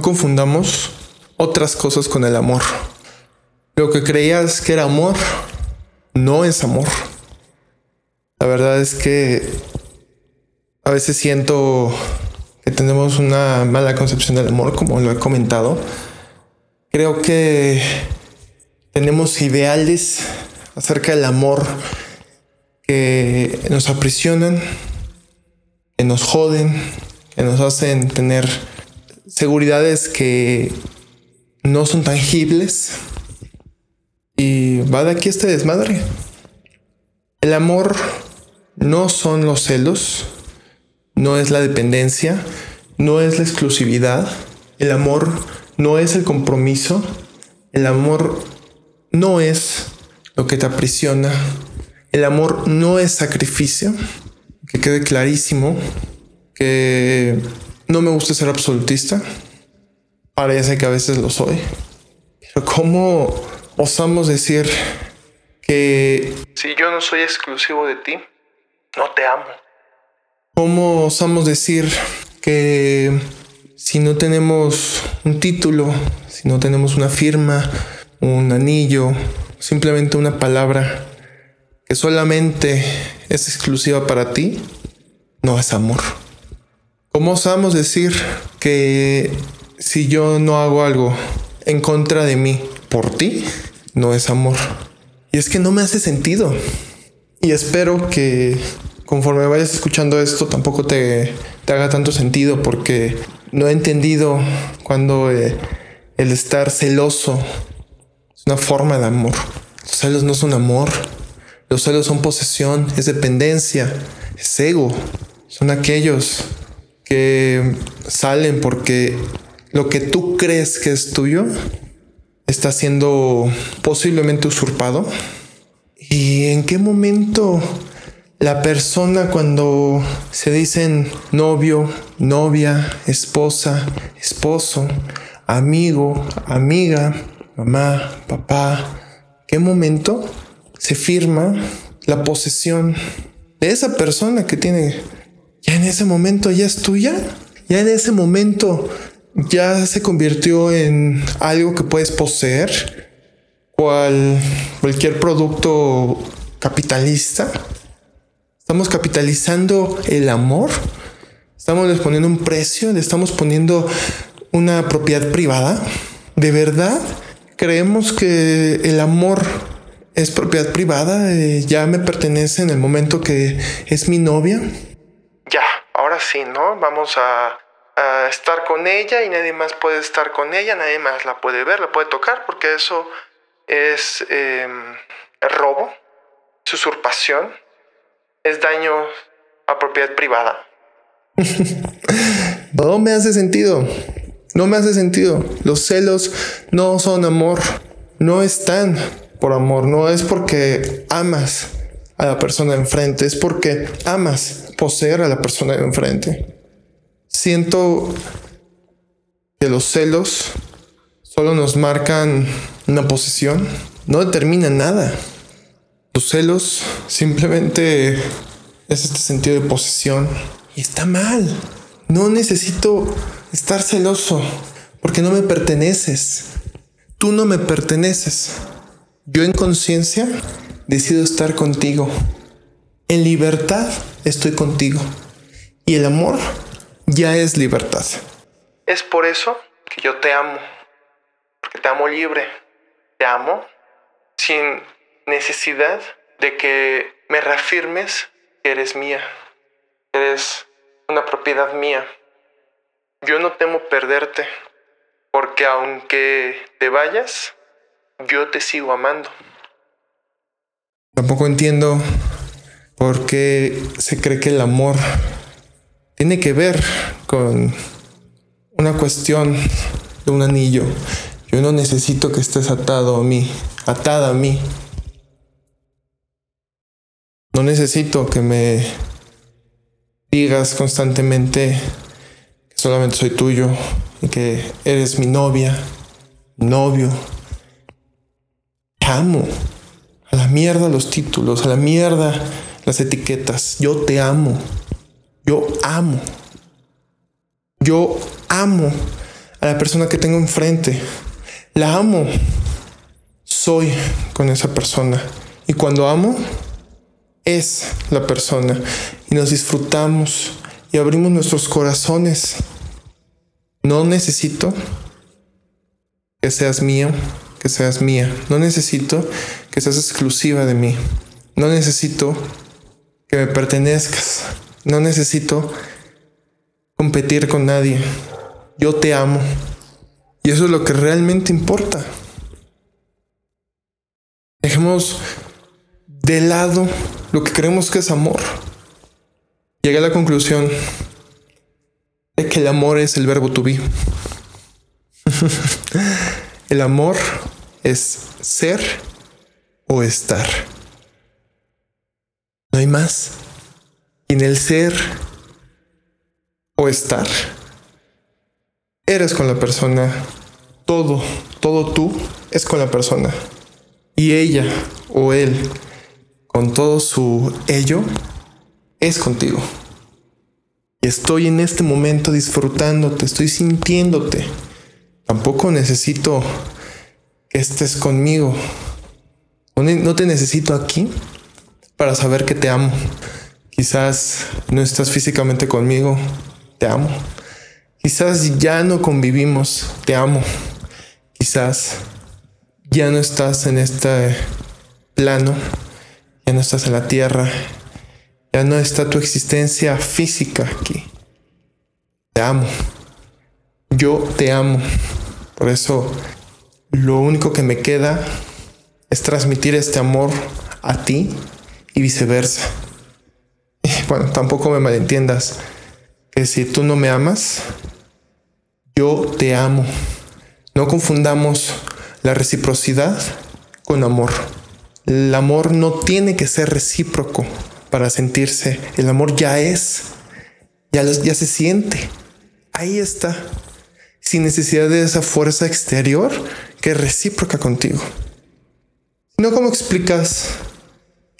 No confundamos otras cosas con el amor. Lo que creías que era amor no es amor. La verdad es que a veces siento que tenemos una mala concepción del amor, como lo he comentado. Creo que tenemos ideales acerca del amor que nos aprisionan, que nos joden, que nos hacen tener seguridades que no son tangibles. Y va de aquí este desmadre. El amor no son los celos, no es la dependencia, no es la exclusividad. El amor no es el compromiso. El amor no es lo que te aprisiona. El amor no es sacrificio. Que quede clarísimo que no me gusta ser absolutista. Parece que a veces lo soy. Pero ¿cómo osamos decir que si yo no soy exclusivo de ti, no te amo? ¿Cómo osamos decir que si no tenemos un título, si no tenemos una firma, un anillo, simplemente una palabra que solamente es exclusiva para ti, no es amor? ¿Cómo osamos decir que si yo no hago algo en contra de mí por ti, no es amor? Y es que no me hace sentido. Y espero que conforme vayas escuchando esto tampoco te, haga tanto sentido porque no he entendido cuando eh, el estar celoso es una forma de amor. Los celos no son amor. Los celos son posesión, es dependencia, es ego. Son aquellos que salen porque lo que tú crees que es tuyo está siendo posiblemente usurpado. ¿Y en qué momento la persona cuando se dicen novio, novia, esposa, esposo, amigo, amiga, mamá, papá, qué momento se firma la posesión de esa persona que tiene ya en ese momento ya es tuya, ya en ese momento ya se convirtió en algo que puedes poseer, cual cualquier producto capitalista. Estamos capitalizando el amor, estamos les poniendo un precio, le estamos poniendo una propiedad privada. ¿De verdad creemos que el amor es propiedad privada? Eh, ya me pertenece en el momento que es mi novia ahora sí, ¿no? Vamos a, estar con ella y nadie más puede estar con ella, nadie más la puede ver, la puede tocar, porque eso es em, robo, es usurpación, es daño a propiedad privada. no me hace sentido. No me hace sentido. Los celos no son amor. No están por amor. No es porque amas a la persona enfrente. Es porque amas poseer a la persona de enfrente. Siento que los celos solo nos marcan una posesión, no determinan nada. Los celos simplemente es este sentido de posesión y está mal. No necesito estar celoso porque no me perteneces. Tú no me perteneces. Yo en conciencia decido estar contigo. En libertad estoy contigo. Y el amor ya es libertad. Es por eso que yo te amo. Porque te amo libre. Te amo sin necesidad de que me reafirmes que eres mía. Eres una propiedad mía. Yo no temo perderte. Porque aunque te vayas, yo te sigo amando. Tampoco entiendo porque se cree que el amor tiene que ver con una cuestión de un anillo. Yo no necesito que estés atado a mí, atada a mí. No necesito que me digas constantemente que solamente soy tuyo y que eres mi novia, novio. Te amo. A la mierda los títulos, a la mierda las etiquetas. Yo te amo. Yo amo. Yo amo a la persona que tengo enfrente. La amo. Soy con esa persona. Y cuando amo, es la persona. Y nos disfrutamos y abrimos nuestros corazones. No necesito que seas mío, que seas mía. No necesito que seas exclusiva de mí. No necesito que me pertenezcas. No necesito competir con nadie. Yo te amo. Y eso es lo que realmente importa. Dejemos de lado lo que creemos que es amor. Llegué a la conclusión de que el amor es el verbo to be. el amor es ser o estar. No hay más. En el ser o estar, eres con la persona. Todo, todo tú es con la persona. Y ella o él, con todo su ello, es contigo. Y estoy en este momento disfrutándote, estoy sintiéndote. Tampoco necesito que estés conmigo. No te necesito aquí para saber que te amo. Quizás no estás físicamente conmigo, te amo. Quizás ya no convivimos, te amo. Quizás ya no estás en este plano, ya no estás en la tierra, ya no está tu existencia física aquí. Te amo. Yo te amo. Por eso lo único que me queda es transmitir este amor a ti y viceversa. bueno, tampoco me malentiendas que si tú no me amas, yo te amo. No confundamos la reciprocidad con amor. El amor no tiene que ser recíproco para sentirse. El amor ya es, ya, ya se siente. Ahí está, sin necesidad de esa fuerza exterior que es recíproca contigo. No como explicas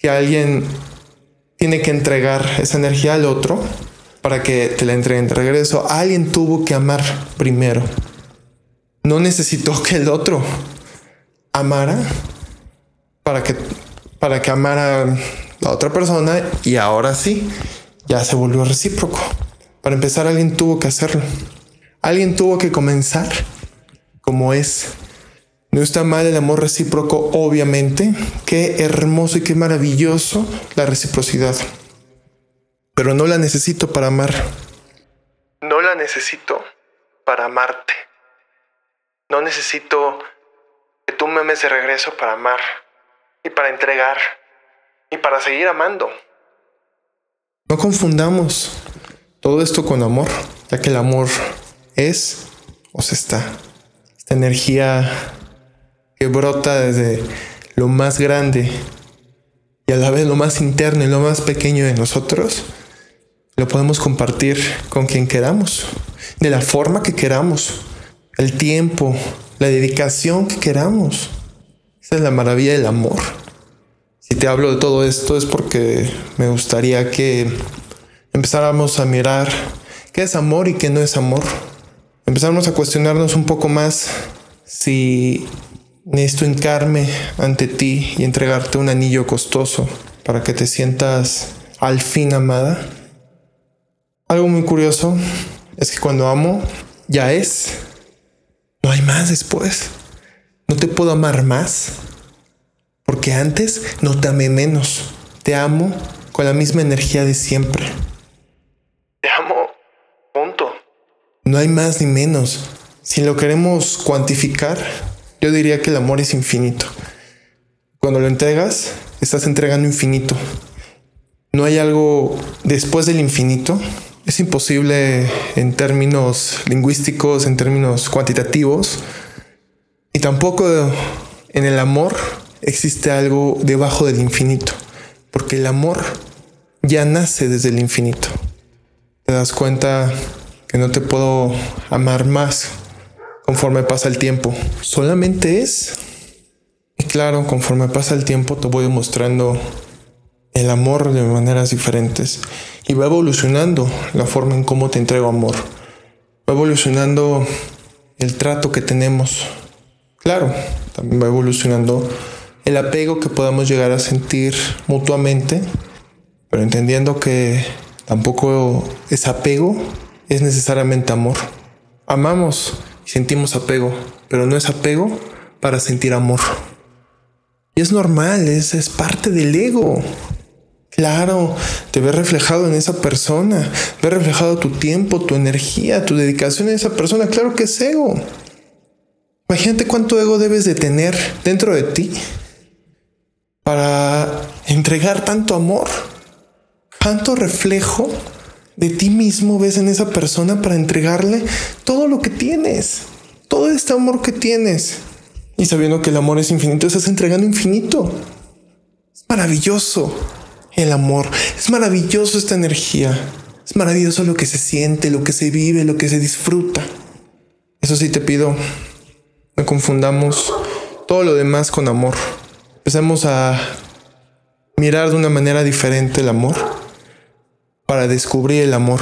que alguien tiene que entregar esa energía al otro para que te la entreguen de regreso. Alguien tuvo que amar primero. No necesitó que el otro amara para que para que amara la otra persona y ahora sí, ya se volvió recíproco. Para empezar, alguien tuvo que hacerlo. Alguien tuvo que comenzar como es. No está mal el amor recíproco, obviamente. Qué hermoso y qué maravilloso la reciprocidad. Pero no la necesito para amar. No la necesito para amarte. No necesito que tú me ames de regreso para amar y para entregar y para seguir amando. No confundamos todo esto con amor, ya que el amor es o se está. Esta energía que brota desde lo más grande y a la vez lo más interno y lo más pequeño de nosotros, lo podemos compartir con quien queramos, de la forma que queramos, el tiempo, la dedicación que queramos. Esa es la maravilla del amor. Si te hablo de todo esto es porque me gustaría que empezáramos a mirar qué es amor y qué no es amor. Empezamos a cuestionarnos un poco más si necesito hincarme ante ti y entregarte un anillo costoso para que te sientas al fin amada. Algo muy curioso es que cuando amo, ya es. No hay más después. No te puedo amar más porque antes no te amé menos. Te amo con la misma energía de siempre. Te amo. Punto. No hay más ni menos. Si lo queremos cuantificar, yo diría que el amor es infinito. Cuando lo entregas, estás entregando infinito. No hay algo después del infinito. Es imposible en términos lingüísticos, en términos cuantitativos. Y tampoco en el amor existe algo debajo del infinito, porque el amor ya nace desde el infinito. Te das cuenta que no te puedo amar más conforme pasa el tiempo, solamente es. Y claro, conforme pasa el tiempo te voy mostrando el amor de maneras diferentes y va evolucionando la forma en cómo te entrego amor. Va evolucionando el trato que tenemos. Claro, también va evolucionando el apego que podamos llegar a sentir mutuamente, pero entendiendo que tampoco es apego, es necesariamente amor. Amamos sentimos apego, pero no es apego para sentir amor. Y es normal, es, es parte del ego. Claro, te ves reflejado en esa persona, ves reflejado tu tiempo, tu energía, tu dedicación a esa persona. Claro que es ego. Imagínate cuánto ego debes de tener dentro de ti para entregar tanto amor, tanto reflejo de ti mismo ves en esa persona para entregarle todo lo que tienes, todo este amor que tienes. Y sabiendo que el amor es infinito, estás entregando infinito. Es maravilloso el amor, es maravilloso esta energía, es maravilloso lo que se siente, lo que se vive, lo que se disfruta. Eso sí te pido, no confundamos todo lo demás con amor. Empecemos a mirar de una manera diferente el amor para descubrir el amor.